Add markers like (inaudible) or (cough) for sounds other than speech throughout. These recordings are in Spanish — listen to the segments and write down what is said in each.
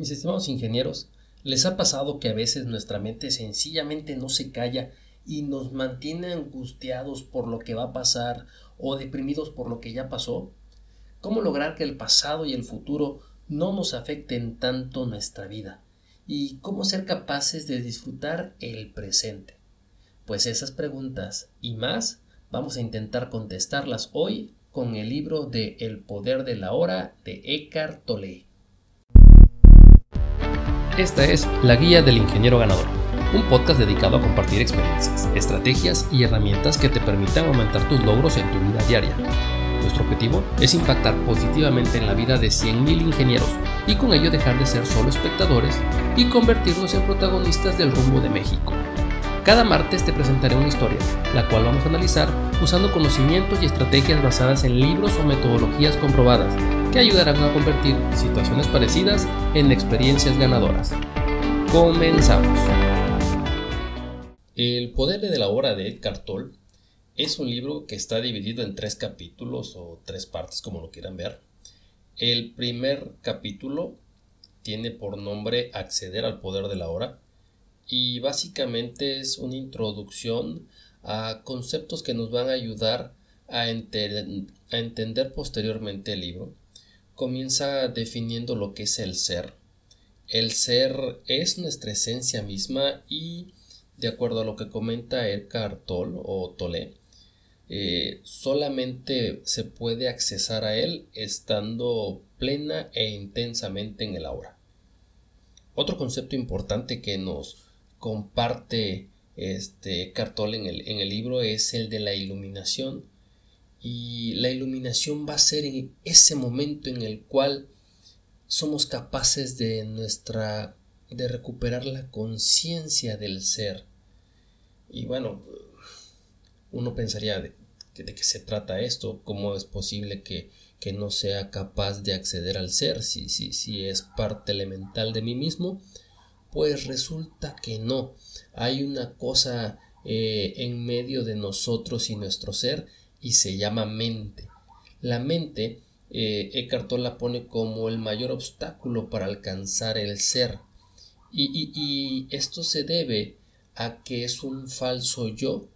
Mis estimados ingenieros, ¿les ha pasado que a veces nuestra mente sencillamente no se calla y nos mantiene angustiados por lo que va a pasar o deprimidos por lo que ya pasó? ¿Cómo lograr que el pasado y el futuro no nos afecten tanto nuestra vida? ¿Y cómo ser capaces de disfrutar el presente? Pues esas preguntas y más vamos a intentar contestarlas hoy con el libro de El poder de la hora de Eckhart Tolle. Esta es La Guía del Ingeniero Ganador, un podcast dedicado a compartir experiencias, estrategias y herramientas que te permitan aumentar tus logros en tu vida diaria. Nuestro objetivo es impactar positivamente en la vida de 100.000 ingenieros y con ello dejar de ser solo espectadores y convertirnos en protagonistas del rumbo de México. Cada martes te presentaré una historia, la cual vamos a analizar usando conocimientos y estrategias basadas en libros o metodologías comprobadas que ayudarán a convertir situaciones parecidas en experiencias ganadoras. Comenzamos. El poder de la hora de Eckhart Tolle es un libro que está dividido en tres capítulos o tres partes como lo quieran ver. El primer capítulo tiene por nombre Acceder al poder de la hora y básicamente es una introducción a conceptos que nos van a ayudar a entender posteriormente el libro comienza definiendo lo que es el ser. El ser es nuestra esencia misma y, de acuerdo a lo que comenta Eckhart Tolle o Tolle, eh, solamente se puede accesar a él estando plena e intensamente en el aura. Otro concepto importante que nos comparte este Eckhart Tolle en el, en el libro es el de la iluminación y la iluminación va a ser en ese momento en el cual somos capaces de nuestra de recuperar la conciencia del ser. Y bueno, uno pensaría de, de, qué se trata esto, cómo es posible que, que no sea capaz de acceder al ser si, si, si es parte elemental de mí mismo. Pues resulta que no. Hay una cosa eh, en medio de nosotros y nuestro ser y se llama mente. La mente, eh, la pone como el mayor obstáculo para alcanzar el ser. Y, y esto se debe a que es un falso yo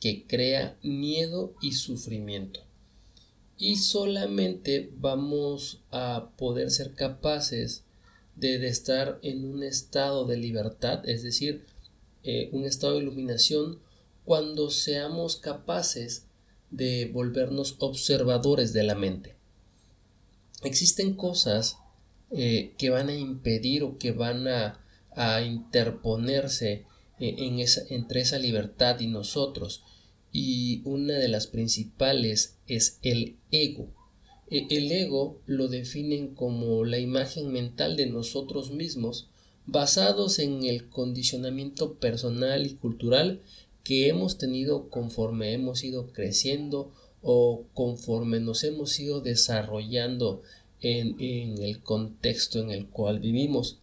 que crea miedo y sufrimiento. Y solamente vamos a poder ser capaces de, estar en un estado de libertad, es decir, eh, un estado de iluminación, cuando seamos capaces de volvernos observadores de la mente. Existen cosas eh, que van a impedir o que van a, interponerse eh, en esa, entre esa libertad y nosotros. Y una de las principales es el ego. E, el ego lo definen como la imagen mental de nosotros mismos basados en el condicionamiento personal y cultural que hemos tenido conforme hemos ido creciendo o conforme nos hemos ido desarrollando en, en, el contexto en el cual vivimos.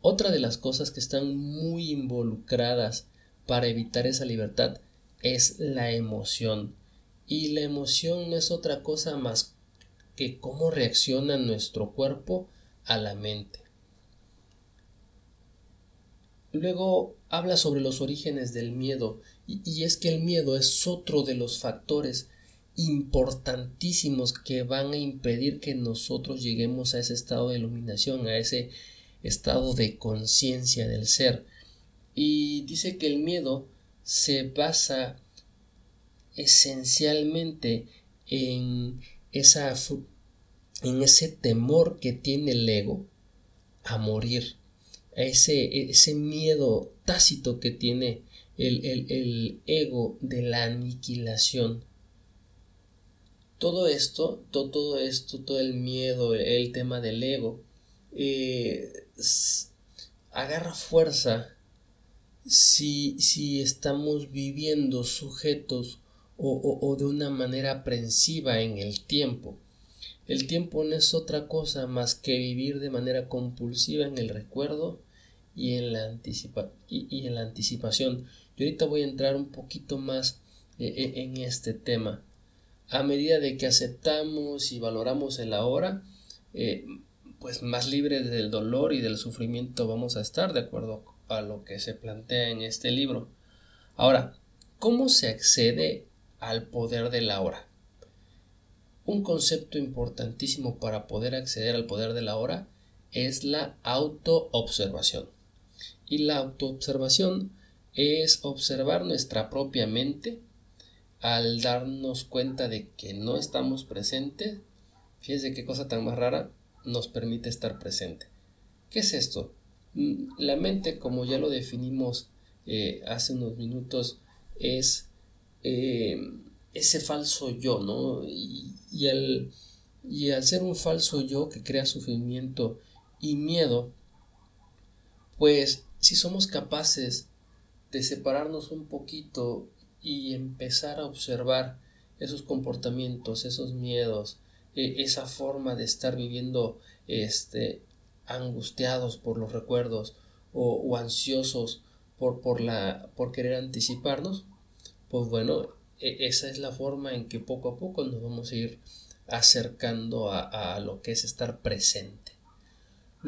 Otra de las cosas que están muy involucradas para evitar esa libertad es la emoción. Y la emoción no es otra cosa más que cómo reacciona nuestro cuerpo a la mente. Luego habla sobre los orígenes del miedo y, es que el miedo es otro de los factores importantísimos que van a impedir que nosotros lleguemos a ese estado de iluminación, a ese estado de conciencia del ser. Y dice que el miedo se basa esencialmente en esa en ese temor que tiene el ego a morir ese, ese miedo tácito que tiene el, ego de la aniquilación. Todo esto, todo, esto, todo el miedo, el, tema del ego, eh, agarra fuerza si, si, estamos viviendo sujetos o, o, de una manera aprensiva en el tiempo. El tiempo no es otra cosa más que vivir de manera compulsiva en el recuerdo y en la, anticipa y, en la anticipación. Yo ahorita voy a entrar un poquito más eh, eh, en este tema. A medida de que aceptamos y valoramos el ahora, eh, pues más libres del dolor y del sufrimiento vamos a estar de acuerdo a lo que se plantea en este libro. Ahora, ¿cómo se accede al poder de la hora? Un concepto importantísimo para poder acceder al poder de la hora es la autoobservación. Y la autoobservación es observar nuestra propia mente al darnos cuenta de que no estamos presentes. Fíjense qué cosa tan más rara nos permite estar presente. ¿Qué es esto? Mm, la mente, como ya lo definimos eh, hace unos minutos, es eh, ese falso yo, ¿no? Y, al, y al ser un falso yo que crea sufrimiento y miedo, pues si somos capaces de separarnos un poquito y empezar a observar esos comportamientos, esos miedos, e, esa forma de estar viviendo este, angustiados por los recuerdos o, ansiosos por, por, la, por querer anticiparnos, pues bueno, e, esa es la forma en que poco a poco nos vamos a ir acercando a, a lo que es estar presente.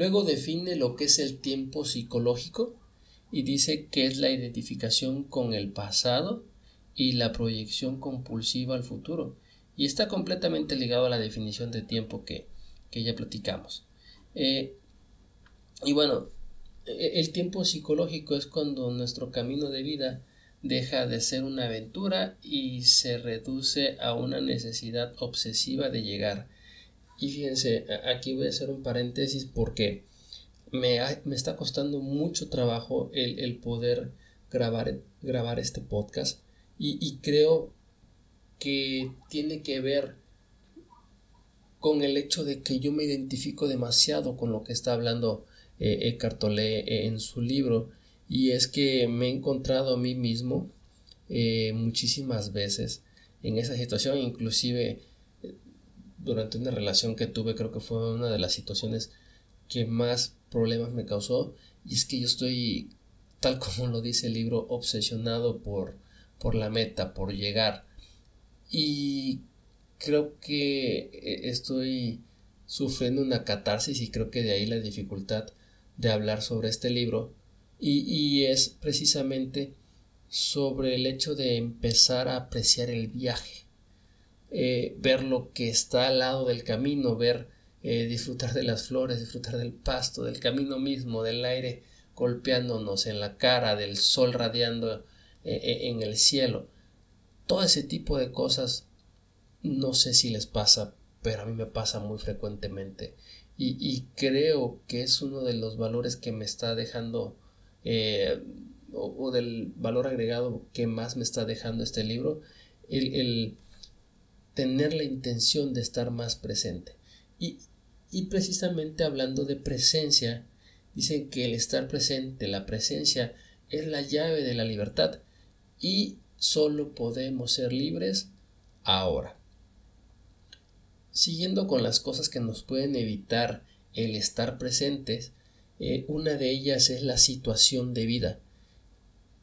Luego define lo que es el tiempo psicológico y dice que es la identificación con el pasado y la proyección compulsiva al futuro. Y está completamente ligado a la definición de tiempo que, ya platicamos. Eh, y bueno, e, el tiempo psicológico es cuando nuestro camino de vida deja de ser una aventura y se reduce a una necesidad obsesiva de llegar. Y fíjense, aquí voy a hacer un paréntesis porque me, me está costando mucho trabajo el, poder grabar, grabar este podcast. Y, creo que tiene que ver con el hecho de que yo me identifico demasiado con lo que está hablando eh, Eckhart Tolle en su libro. Y es que me he encontrado a mí mismo eh, muchísimas veces en esa situación inclusive eh, durante una relación que tuve creo que fue una de las situaciones que más problemas me causó y es que yo estoy tal (laughs) como lo dice el libro obsesionado por por la meta, por llegar. Y creo que eh, estoy sufriendo una catarsis y creo que de ahí la dificultad de hablar sobre este libro. Y, es precisamente sobre el hecho de empezar a apreciar el viaje, eh, ver lo que está al lado del camino, ver, eh, disfrutar de las flores, disfrutar del pasto, del camino mismo, del aire golpeándonos en la cara, del sol radiando eh, en el cielo. Todo ese tipo de cosas no sé si les pasa, pero a mí me pasa muy frecuentemente. Y, creo que es uno de los valores que me está dejando, o, del valor agregado que más me está dejando este libro, el, tener la intención de estar más presente. Y, y precisamente hablando de presencia, dicen que el estar presente, la presencia, es la llave de la libertad y solo podemos ser libres ahora. Siguiendo con las cosas que nos pueden evitar el estar presentes, eh, una de ellas es la situación de vida.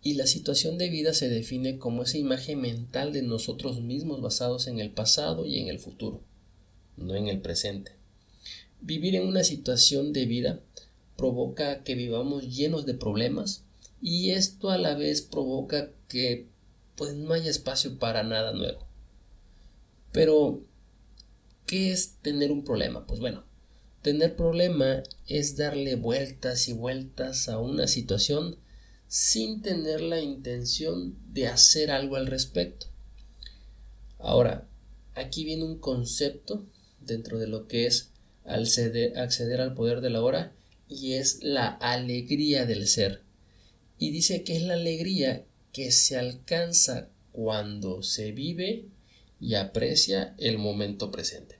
Y la situación de vida se define como esa imagen mental de nosotros mismos basados en el pasado y en el futuro, no en el presente. Vivir en una situación de vida provoca que vivamos llenos de problemas y esto a la vez provoca que pues no hay espacio para nada nuevo. Pero, ¿qué es tener un problema? Pues bueno, tener problema es darle vueltas y vueltas a una situación sin tener la intención de hacer algo al respecto. Ahora, aquí viene un concepto dentro de lo que es acceder al poder de la hora y es la alegría del ser. Y dice que es la alegría que se alcanza cuando se vive y aprecia el momento presente.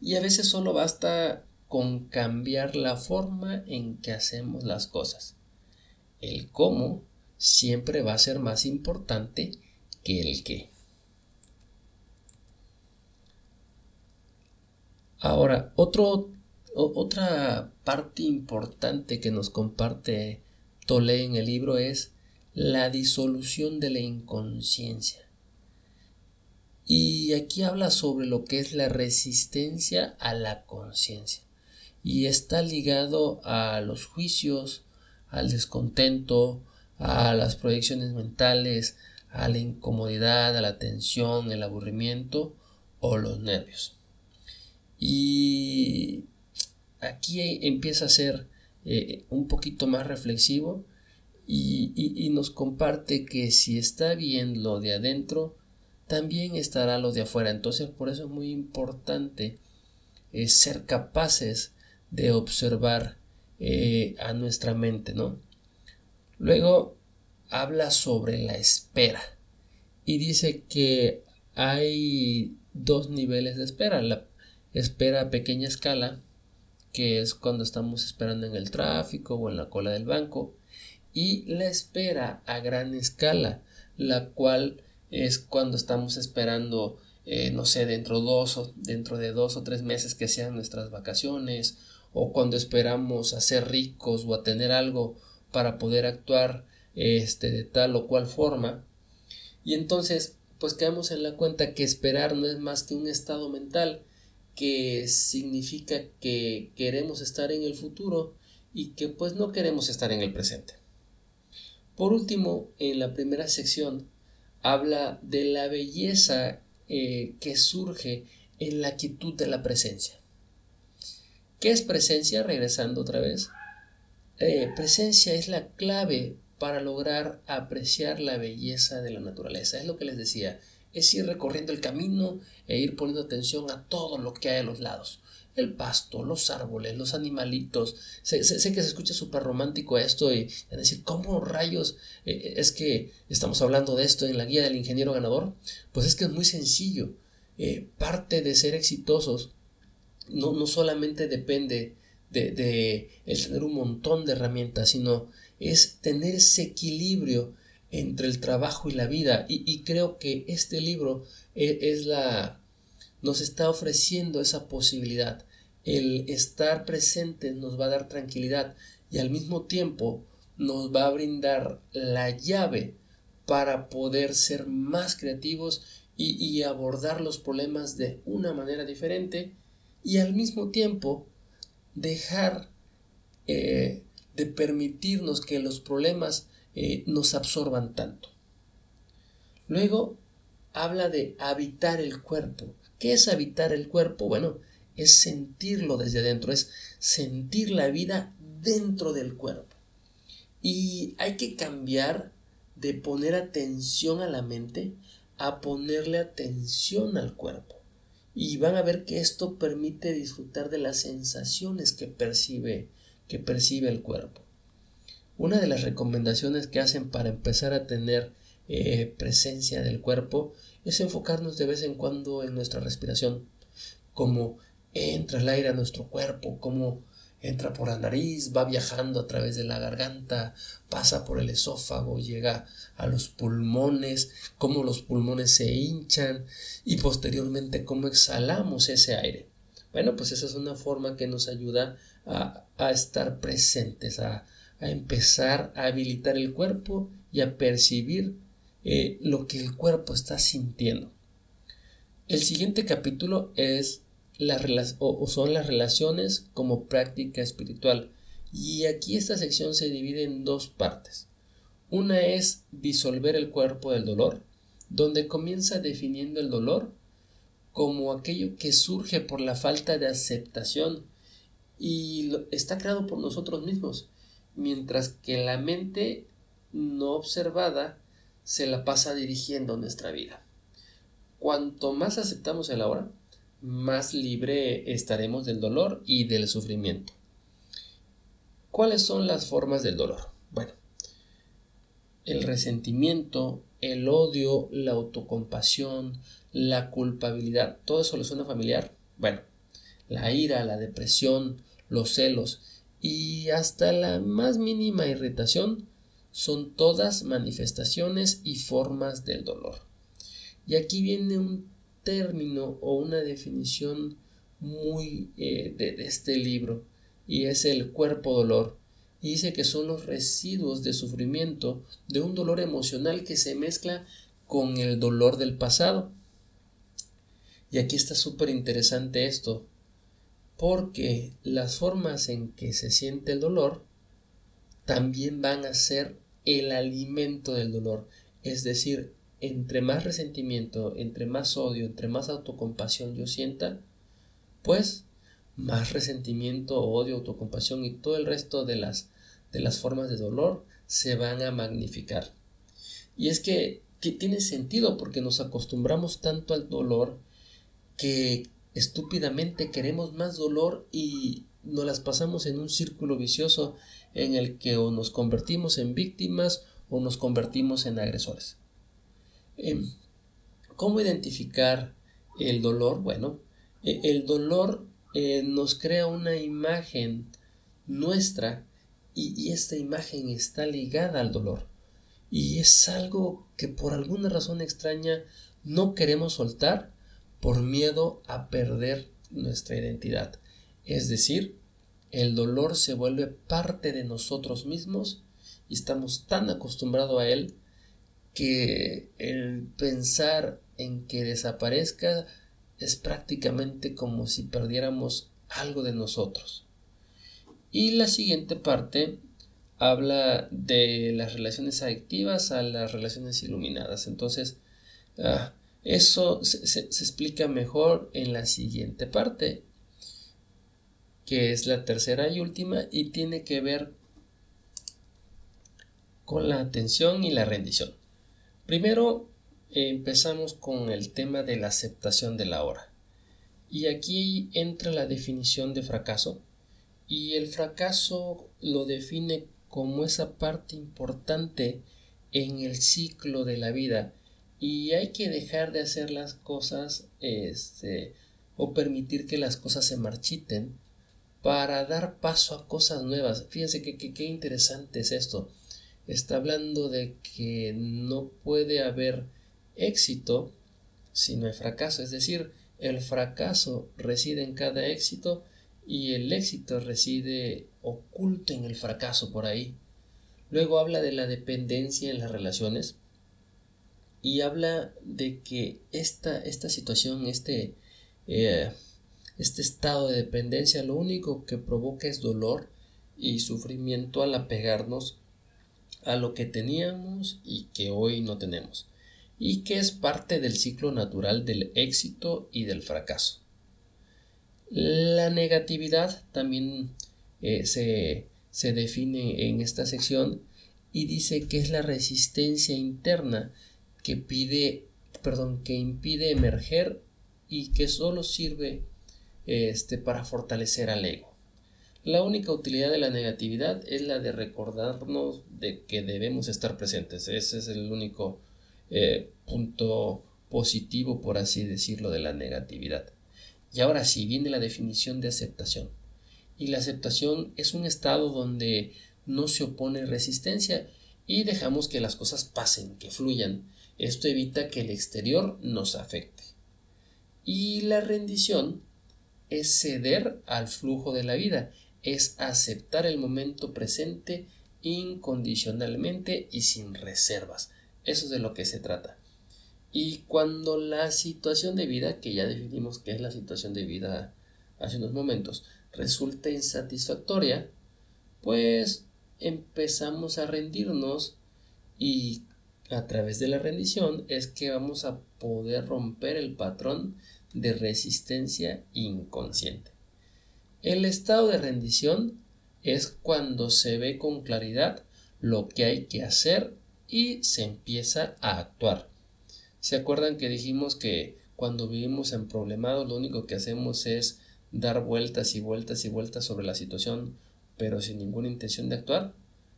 Y a veces solo basta con cambiar la forma en que hacemos las cosas. El cómo siempre va a ser más importante que el qué. Ahora, otra parte importante que nos comparte Tole en el libro es la disolución de la inconsciencia. Y aquí habla sobre lo que es la resistencia a la conciencia. y está ligado a los juicios, al descontento, a las proyecciones mentales, a la incomodidad, a la tensión, el aburrimiento o los nervios. Y aquí empieza a ser eh, un poquito más reflexivo y, nos comparte que si está bien lo de adentro, también estará lo de afuera. Entonces por eso es muy importante eh, ser capaces de observar eh, a nuestra mente, ¿no? Luego habla sobre la espera y dice que hay dos niveles de espera. La espera a pequeña escala, que es cuando estamos esperando en el tráfico o en la cola del banco, y la espera a gran escala, la cual es cuando estamos esperando, eh, no sé, dentro, de dos o tres meses que sean nuestras vacaciones, o cuando esperamos a ser ricos o a tener algo para poder actuar este, de tal o cual forma. Y entonces, pues quedamos en la cuenta que esperar no es más que un estado mental que significa que queremos estar en el futuro y que pues no queremos estar en el presente. Por último, en la primera sección habla de la belleza eh, que surge en la quietud de la presencia. ¿Qué es presencia? Regresando otra vez. Eh, presencia es la clave para lograr apreciar la belleza de la naturaleza. Es lo que les decía, es ir recorriendo el camino e ir poniendo atención a todo lo que hay a los lados. El pasto, los árboles, los animalitos. Sé, que se escucha súper romántico esto y, decir, ¿cómo rayos eh, es que estamos hablando de esto en la guía del ingeniero ganador? Pues es que es muy sencillo. Eh, parte de ser exitosos no, no solamente depende de, de el tener un montón de herramientas, sino es tener ese equilibrio entre el trabajo y la vida. Y, creo que este libro e, es, la. nos está ofreciendo esa posibilidad. El estar presente nos va a dar tranquilidad y al mismo tiempo nos va a brindar la llave para poder ser más creativos y, abordar los problemas de una manera diferente y al mismo tiempo dejar eh, de permitirnos que los problemas eh, nos absorban tanto. Luego habla de habitar el cuerpo. ¿Qué es habitar el cuerpo? Bueno, es sentirlo desde adentro, es sentir la vida dentro del cuerpo. Y hay que cambiar de poner atención a la mente a ponerle atención al cuerpo. Y van a ver que esto permite disfrutar de las sensaciones que percibe que percibe el cuerpo. Una de las recomendaciones que hacen para empezar a tener eh, presencia del cuerpo es enfocarnos de vez en cuando en nuestra respiración, como entra el aire a nuestro cuerpo, como entra por la nariz, va viajando a través de la garganta, pasa por el esófago, llega a los pulmones, cómo los pulmones se hinchan y posteriormente cómo exhalamos ese aire. Bueno, pues esa es una forma que nos ayuda a, estar presentes, a, empezar a habilitar el cuerpo y a percibir eh, lo que el cuerpo está sintiendo. El siguiente capítulo es o son las relaciones como práctica espiritual. Y aquí esta sección se divide en dos partes. Una es disolver el cuerpo del dolor, donde comienza definiendo el dolor como aquello que surge por la falta de aceptación y está creado por nosotros mismos, mientras que la mente no observada se la pasa dirigiendo nuestra vida. Cuanto más aceptamos el ahora, más libre estaremos del dolor y del sufrimiento. ¿Cuáles son las formas del dolor? Bueno, el resentimiento, el odio, la autocompasión, la culpabilidad, ¿todo eso le suena familiar? Bueno, la ira, la depresión, los celos y hasta la más mínima irritación son todas manifestaciones y formas del dolor. Y aquí viene un término o una definición muy eh, de, de este libro y es el cuerpo dolor y dice que son los residuos de sufrimiento de un dolor emocional que se mezcla con el dolor del pasado. Y aquí está súper interesante esto, porque las formas en que se siente el dolor también van a ser el alimento del dolor. Es decir, entre más resentimiento, entre más odio, entre más autocompasión yo sienta, pues más resentimiento, odio, autocompasión y todo el resto de las, de las formas de dolor se van a magnificar. Y es que, que tiene sentido porque nos acostumbramos tanto al dolor que estúpidamente queremos más dolor y nos las pasamos en un círculo vicioso en el que o nos convertimos en víctimas o nos convertimos en agresores. Em, ¿Cómo identificar el dolor? Bueno, e, el dolor eh, nos crea una imagen nuestra y, y esta imagen está ligada al dolor. Y es algo que por alguna razón extraña no queremos soltar por miedo a perder nuestra identidad. Es decir, el dolor se vuelve parte de nosotros mismos y estamos tan acostumbrados a él que el pensar en que desaparezca es prácticamente como si perdiéramos algo de nosotros. Y la siguiente parte habla de las relaciones adictivas a las relaciones iluminadas. Entonces, ah, eso se, explica mejor en la siguiente parte, que es la tercera y última y tiene que ver con la atención y la rendición. Primero empezamos con el tema de la aceptación de la hora. Y aquí entra la definición de fracaso. Y el fracaso lo define como esa parte importante en el ciclo de la vida y hay que dejar de hacer las cosas este, o permitir que las cosas se marchiten para dar paso a cosas nuevas. Fíjense que qué interesante es esto. Está hablando de que no puede haber éxito si no hay fracaso. Es decir, el fracaso reside en cada éxito y el éxito reside oculto en el fracaso por ahí. Luego habla de la dependencia en las relaciones y habla de que esta, esta situación, este, eh, este estado de dependencia, lo único que provoca es dolor y sufrimiento al apegarnos a lo que teníamos y que hoy no tenemos, y que es parte del ciclo natural del éxito y del fracaso. La negatividad también eh, se, se define en esta sección y dice que es la resistencia interna que pide, perdón, que impide emerger y que solo sirve este, para fortalecer al ego. La única utilidad de la negatividad es la de recordarnos de que debemos estar presentes. Ese es el único eh, punto positivo, por así decirlo, de la negatividad. Y ahora sí viene la definición de aceptación. Y la aceptación es un estado donde no se opone resistencia y dejamos que las cosas pasen, que fluyan, esto evita que el exterior nos afecte. Y la rendición es ceder al flujo de la vida, es aceptar el momento presente incondicionalmente y sin reservas. Eso es de lo que se trata. Y cuando la situación de vida, que ya definimos que es la situación de vida hace unos momentos, resulta insatisfactoria, pues empezamos a rendirnos y a través de la rendición es que vamos a poder romper el patrón de resistencia inconsciente. El estado de rendición es cuando se ve con claridad lo que hay que hacer y se empieza a actuar. ¿Se acuerdan que dijimos que cuando vivimos en problemados lo único que hacemos es dar vueltas y vueltas y vueltas sobre la situación pero sin ninguna intención de actuar?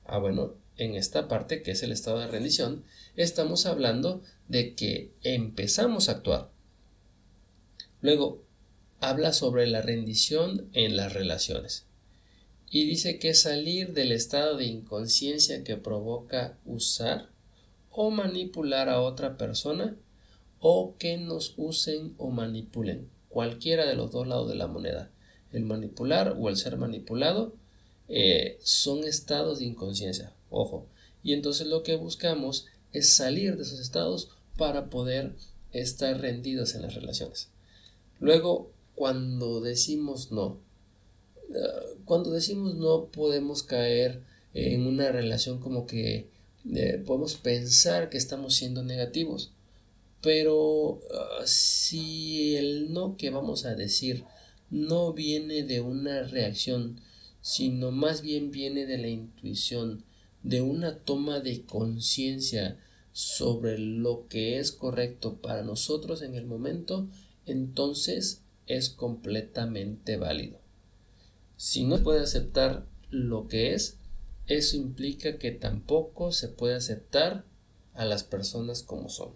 Ah, bueno, en esta parte que es el estado de rendición, estamos hablando de que empezamos a actuar. Luego, habla sobre la rendición en las relaciones. Y dice que salir del estado de inconsciencia que provoca usar o manipular a otra persona o que nos usen o manipulen, cualquiera de los dos lados de la moneda. El manipular o el ser manipulado eh, son estados de inconsciencia. Ojo. Y entonces lo que buscamos es salir de esos estados para poder estar rendidos en las relaciones. Luego, cuando decimos no, cuando decimos no podemos caer en una relación como que eh, podemos pensar que estamos siendo negativos. Pero ah, si el no que vamos a decir no viene de una reacción, sino más bien viene de la intuición, de una toma de conciencia sobre lo que es correcto para nosotros en el momento, entonces es completamente válido. Si no puede aceptar lo que es, eso implica que tampoco se puede aceptar a las personas como son.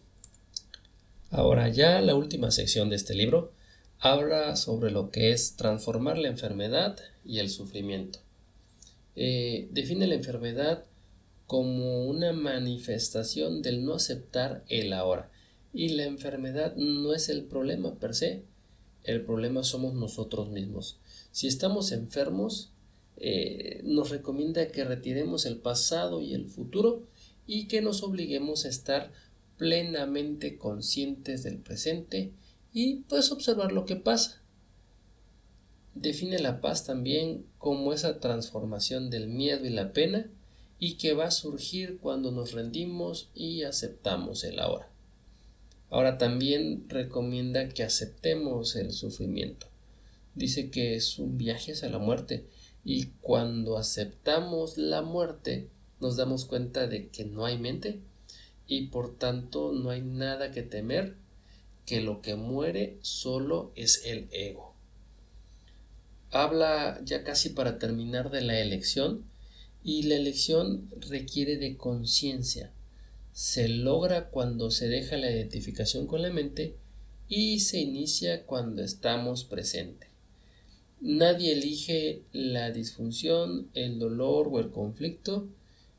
Ahora ya la última sección de este libro habla sobre lo que es transformar la enfermedad y el sufrimiento. Eh, define la enfermedad como una manifestación del no aceptar el ahora. Y la enfermedad no es el problema per se, el problema somos nosotros mismos. Si estamos enfermos, eh, nos recomienda que retiremos el pasado y el futuro y que nos obliguemos a estar plenamente conscientes del presente y pues observar lo que pasa. Define la paz también como esa transformación del miedo y la pena y que va a surgir cuando nos rendimos y aceptamos el ahora. Ahora también recomienda que aceptemos el sufrimiento. Dice que es un viaje hacia la muerte y cuando aceptamos la muerte nos damos cuenta de que no hay mente y por tanto no hay nada que temer, que lo que muere solo es el ego. Habla ya casi para terminar de la elección y la elección requiere de conciencia. Se logra cuando se deja la identificación con la mente y se inicia cuando estamos presentes. Nadie elige la disfunción, el dolor o el conflicto.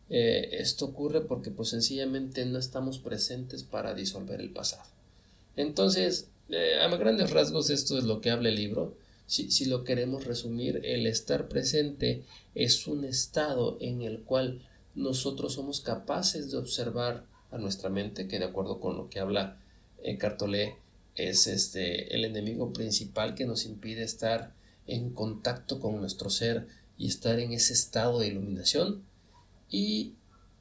Eh, esto ocurre porque pues sencillamente no estamos presentes para disolver el pasado. Entonces, eh, a grandes rasgos esto es lo que habla el libro. Si, si lo queremos resumir, el estar presente es un estado en el cual nosotros somos capaces de observar a nuestra mente, que de acuerdo con lo que habla eh, Cartolé, es este el enemigo principal que nos impide estar en contacto con nuestro ser y estar en ese estado de iluminación y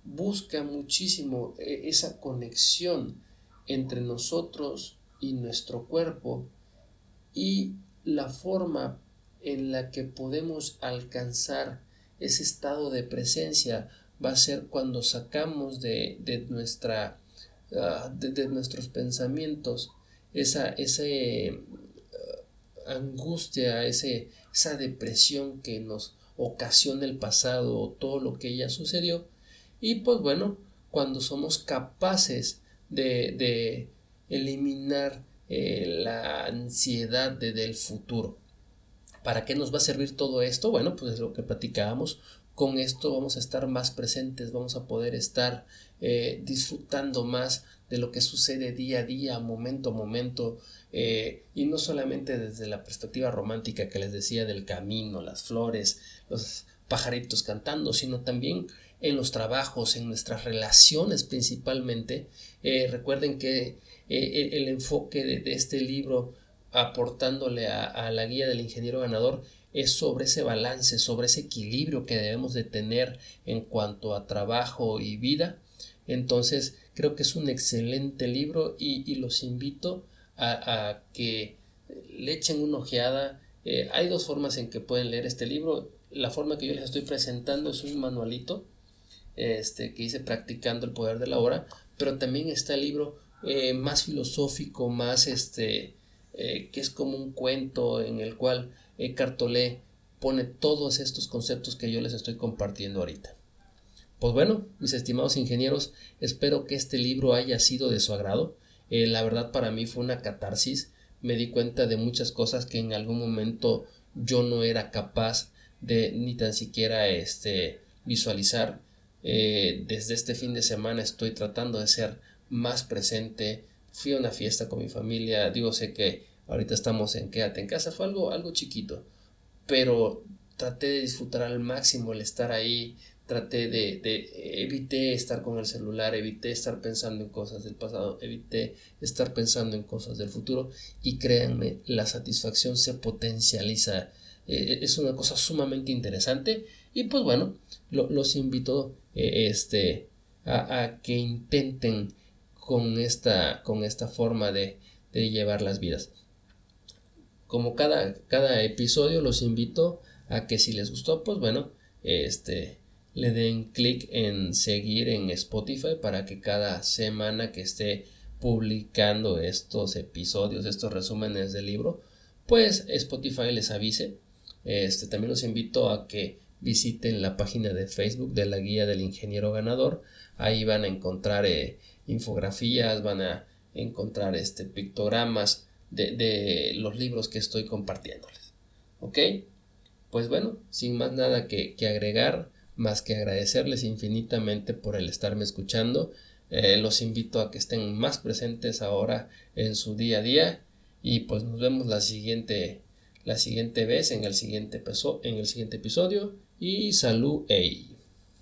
busca muchísimo eh, esa conexión entre nosotros y nuestro cuerpo y la forma en la que podemos alcanzar ese estado de presencia va a ser cuando sacamos de, nuestra ah, de, nuestros pensamientos esa, ese angustia, ese, esa depresión que nos ocasiona el pasado o todo lo que ya sucedió. Y pues bueno, cuando somos capaces de, de eliminar eh, la ansiedad de, del futuro. ¿Para qué nos va a servir todo esto? Bueno, pues es lo que platicábamos. Con esto vamos a estar más presentes, vamos a poder estar eh, disfrutando más de lo que sucede día a día, momento a momento, eh, y no solamente desde la perspectiva romántica que les decía del camino, las flores, los pajaritos cantando, sino también en los trabajos, en nuestras relaciones principalmente. Eh, recuerden que eh, el enfoque de, este libro aportándole a, la guía del ingeniero ganador es sobre ese balance, sobre ese equilibrio que debemos de tener en cuanto a trabajo y vida. Entonces creo que es un excelente libro y, los invito a, que le echen una ojeada. Eh, hay dos formas en que pueden leer este libro. La forma que yo les estoy presentando es un manualito este, que hice practicando el poder de la hora, pero también está el libro eh, más filosófico, más este, eh, que es como un cuento en el cual Cartolé pone todos estos conceptos que yo les estoy compartiendo ahorita. Pues bueno, mis estimados ingenieros, espero que este libro haya sido de su agrado. Eh, la verdad para mí fue una catarsis. Me di cuenta de muchas cosas que en algún momento yo no era capaz de ni tan siquiera este, visualizar. Eh, desde este fin de semana estoy tratando de ser más presente. Fui a una fiesta con mi familia. Digo, sé que ahorita estamos en quédate en casa. Fue algo, algo chiquito. Pero traté de disfrutar al máximo el estar ahí, traté de, de, evité estar con el celular, evité estar pensando en cosas del pasado, evité estar pensando en cosas del futuro y créanme, la satisfacción se potencializa eh, es una cosa sumamente interesante y pues bueno, los invito este, a, que intenten con esta, con esta forma de llevar las vidas. Como cada, cada episodio los invito a que si les gustó, pues bueno, este, le den clic en seguir en Spotify para que cada semana que esté publicando estos episodios, estos resúmenes del libro, pues Spotify les avise. Este, también los invito a que visiten la página de Facebook de la guía del ingeniero ganador. Ahí van a encontrar eh, infografías, van a encontrar este, pictogramas de, de, los libros que estoy compartiéndoles. ¿Ok? Pues bueno, sin más nada que, que agregar, más que agradecerles infinitamente por el estarme escuchando. Eh, los invito a que estén más presentes ahora en su día a día y pues nos vemos la siguiente la siguiente vez en el siguiente, en el siguiente episodio y salud. Ey.